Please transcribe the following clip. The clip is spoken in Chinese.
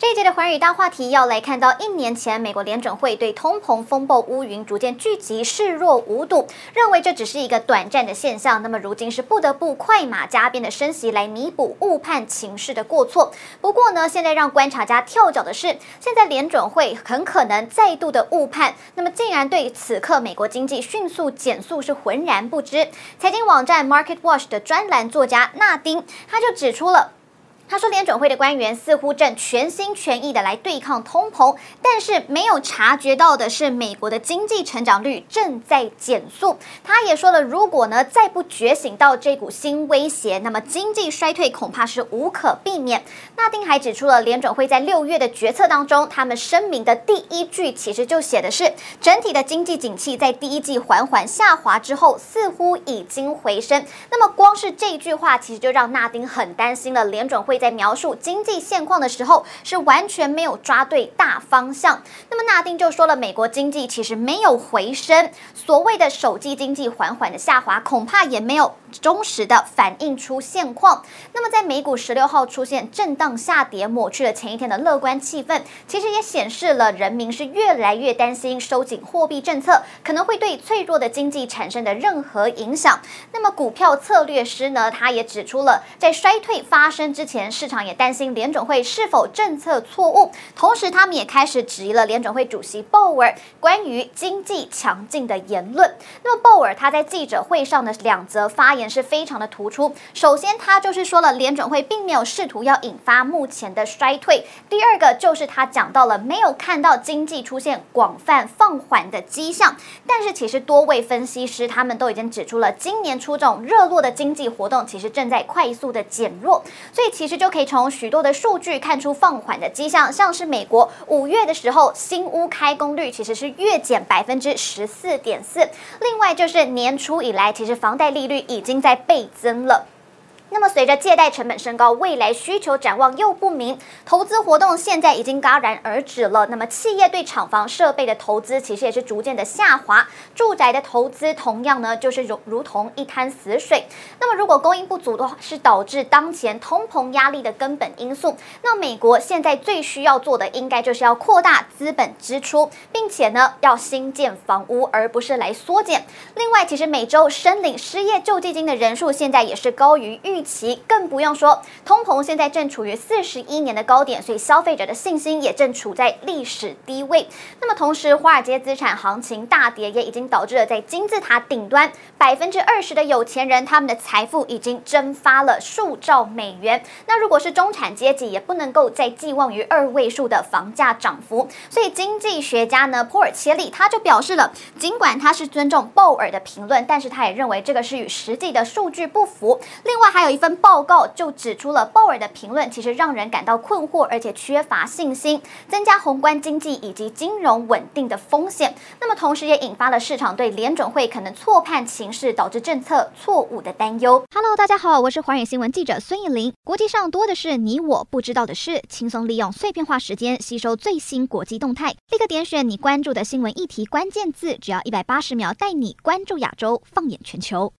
这一节的寰宇大话题要来看到，一年前美国联准会对通膨风暴乌云逐渐聚集视若无睹，认为这只是一个短暂的现象。那么如今是不得不快马加鞭的升息来弥补误判情势的过错。不过呢，现在让观察家跳脚的是，现在联准会很可能再度的误判，那么竟然对此刻美国经济迅速减速是浑然不知。财经网站 Market Watch 的专栏作家纳丁他就指出了。他说，联准会的官员似乎正全心全意的来对抗通膨，但是没有察觉到的是，美国的经济成长率正在减速。他也说了，如果呢再不觉醒到这股新威胁，那么经济衰退恐怕是无可避免。纳丁还指出了，联准会在六月的决策当中，他们声明的第一句其实就写的是，整体的经济景气在第一季缓缓下滑之后，似乎已经回升。那么光是这句话，其实就让纳丁很担心了，联准会。在描述经济现况的时候，是完全没有抓对大方向。那么纳丁就说了，美国经济其实没有回升，所谓的首季经济缓缓的下滑，恐怕也没有忠实的反映出现况。那么在美股十六号出现震荡下跌，抹去了前一天的乐观气氛，其实也显示了人民是越来越担心收紧货币政策可能会对脆弱的经济产生的任何影响。那么股票策略师呢，他也指出了，在衰退发生之前。市场也担心联准会是否政策错误，同时他们也开始质疑了联准会主席鲍尔关于经济强劲的言论。那么鲍尔他在记者会上的两则发言是非常的突出。首先，他就是说了联准会并没有试图要引发目前的衰退；第二个就是他讲到了没有看到经济出现广泛放缓的迹象。但是其实多位分析师他们都已经指出了，今年初这种热络的经济活动其实正在快速的减弱，所以其实。就可以从许多的数据看出放缓的迹象，像是美国五月的时候，新屋开工率其实是月减百分之十四点四。另外就是年初以来，其实房贷利率已经在倍增了。那么，随着借贷成本升高，未来需求展望又不明，投资活动现在已经戛然而止了。那么，企业对厂房设备的投资其实也是逐渐的下滑，住宅的投资同样呢，就是如如同一滩死水。那么，如果供应不足的话，是导致当前通膨压力的根本因素。那美国现在最需要做的，应该就是要扩大资本支出，并且呢，要新建房屋，而不是来缩减。另外，其实每周申领失业救济金的人数现在也是高于预。预期更不用说，通膨现在正处于四十一年的高点，所以消费者的信心也正处在历史低位。那么同时，华尔街资产行情大跌，也已经导致了在金字塔顶端百分之二十的有钱人，他们的财富已经蒸发了数兆美元。那如果是中产阶级，也不能够再寄望于二位数的房价涨幅。所以经济学家呢，波尔切利他就表示了，尽管他是尊重鲍尔的评论，但是他也认为这个是与实际的数据不符。另外还有。有一份报告就指出了鲍尔的评论其实让人感到困惑，而且缺乏信心，增加宏观经济以及金融稳定的风险。那么同时也引发了市场对联准会可能错判情势，导致政策错误的担忧。Hello，大家好，我是华远新闻记者孙艺林。国际上多的是你我不知道的事，轻松利用碎片化时间吸收最新国际动态，立刻点选你关注的新闻议题关键字，只要一百八十秒，带你关注亚洲，放眼全球。